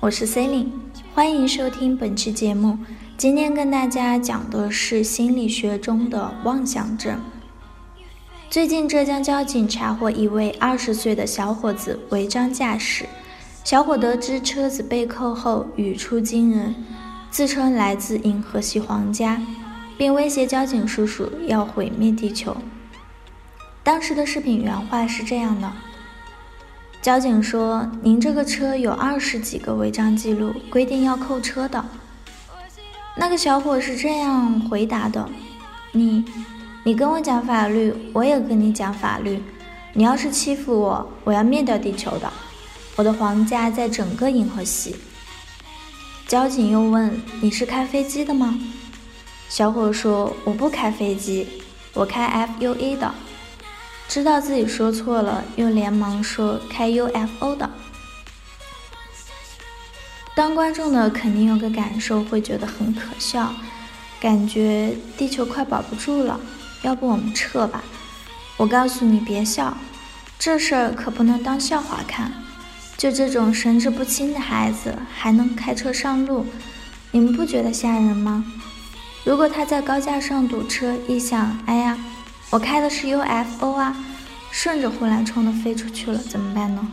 我是 c e l i n e 欢迎收听本期节目。今天跟大家讲的是心理学中的妄想症。最近，浙江交警查获一位二十岁的小伙子违章驾驶。小伙得知车子被扣后，语出惊人，自称来自银河系皇家，并威胁交警叔叔要毁灭地球。当时的视频原话是这样的。交警说：“您这个车有二十几个违章记录，规定要扣车的。”那个小伙是这样回答的：“你，你跟我讲法律，我也跟你讲法律。你要是欺负我，我要灭掉地球的。我的皇家在整个银河系。”交警又问：“你是开飞机的吗？”小伙说：“我不开飞机，我开 F U A 的。”知道自己说错了，又连忙说开 UFO 的。当观众的肯定有个感受，会觉得很可笑，感觉地球快保不住了。要不我们撤吧？我告诉你，别笑，这事儿可不能当笑话看。就这种神志不清的孩子还能开车上路，你们不觉得吓人吗？如果他在高架上堵车，一想，哎呀。我开的是 UFO 啊，顺着护栏冲的飞出去了，怎么办呢？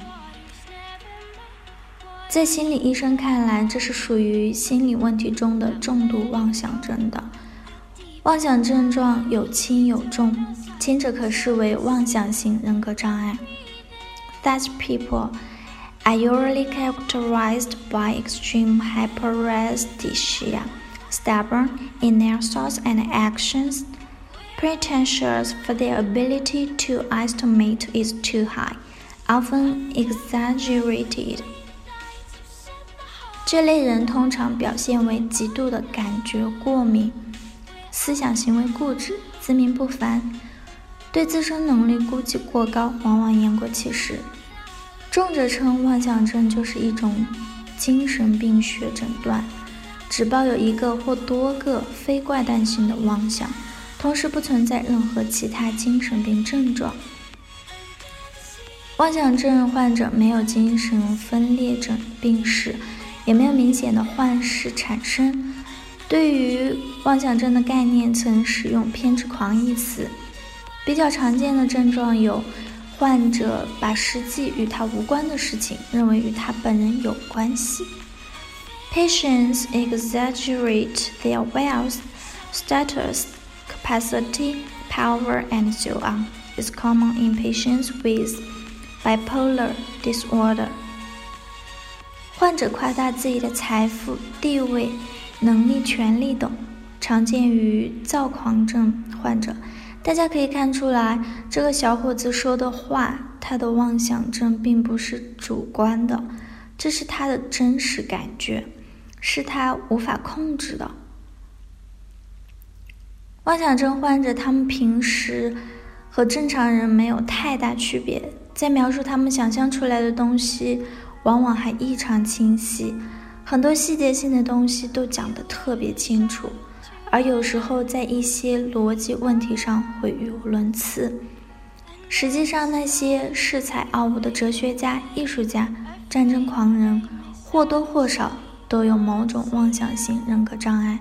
在心理医生看来，这是属于心理问题中的重度妄想症的。妄想症状有轻有重，轻者可视为妄想型人格障碍。Such people are usually characterized by extreme hyperesthesia, stubborn in their thoughts and actions. Pretentious for their ability to estimate is too high, often exaggerated. 这类人通常表现为极度的感觉过敏，思想行为固执，自命不凡，对自身能力估计过高，往往言过其实。重者称妄想症就是一种精神病学诊断，只抱有一个或多个非怪诞性的妄想。同时不存在任何其他精神病症状。妄想症患者没有精神分裂症病史，也没有明显的幻视产生。对于妄想症的概念，曾使用“偏执狂”一词。比较常见的症状有：患者把实际与他无关的事情认为与他本人有关系；Patients exaggerate their wealth, status. Capacity, power, and so on is common in patients with bipolar disorder. 患者夸大自己的财富、地位、能力、权利等，常见于躁狂症患者。大家可以看出来，这个小伙子说的话，他的妄想症并不是主观的，这是他的真实感觉，是他无法控制的。妄想症患者，他们平时和正常人没有太大区别，在描述他们想象出来的东西，往往还异常清晰，很多细节性的东西都讲得特别清楚，而有时候在一些逻辑问题上会语无伦次。实际上，那些恃才傲物的哲学家、艺术家、战争狂人，或多或少都有某种妄想性人格障碍。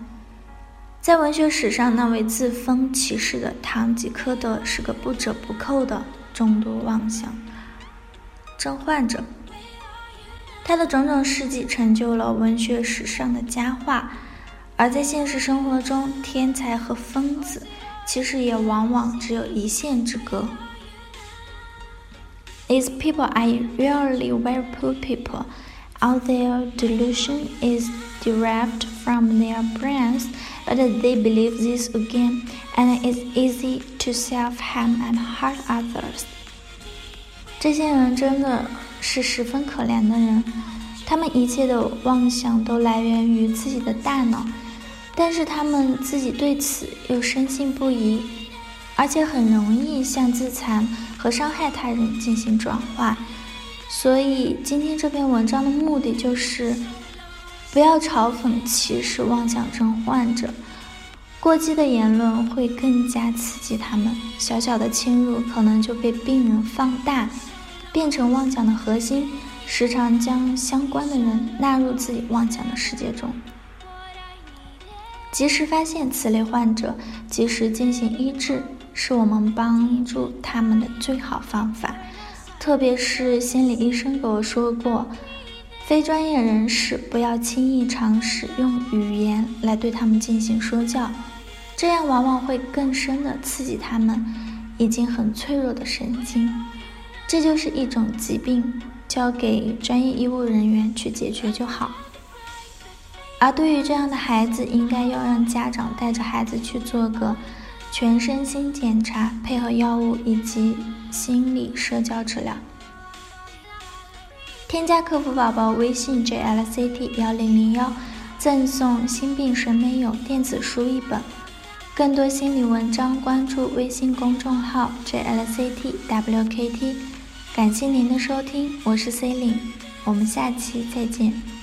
在文学史上，那位自封骑士的堂吉诃德是个不折不扣的重度妄想症患者。他的种种事迹成就了文学史上的佳话，而在现实生活中，天才和疯子其实也往往只有一线之隔。These people are really very poor people. All their delusion is derived from their brains. but they believe this again, and it's easy to self-harm and hurt others. 这些人真的是十分可怜的人，他们一切的妄想都来源于自己的大脑，但是他们自己对此又深信不疑，而且很容易向自残和伤害他人进行转化。所以，今天这篇文章的目的就是，不要嘲讽、歧视妄想症患者。过激的言论会更加刺激他们，小小的侵入可能就被病人放大，变成妄想的核心。时常将相关的人纳入自己妄想的世界中，及时发现此类患者，及时进行医治，是我们帮助他们的最好方法。特别是心理医生给我说过，非专业人士不要轻易尝试用语言来对他们进行说教，这样往往会更深的刺激他们已经很脆弱的神经。这就是一种疾病。交给专业医务人员去解决就好。而对于这样的孩子，应该要让家长带着孩子去做个全身心检查，配合药物以及心理社交治疗。添加客服宝宝微信 jlct 幺零零幺，赠送《心病谁没有》电子书一本。更多心理文章，关注微信公众号 jlct wkt。感谢您的收听，我是 C 琳，我们下期再见。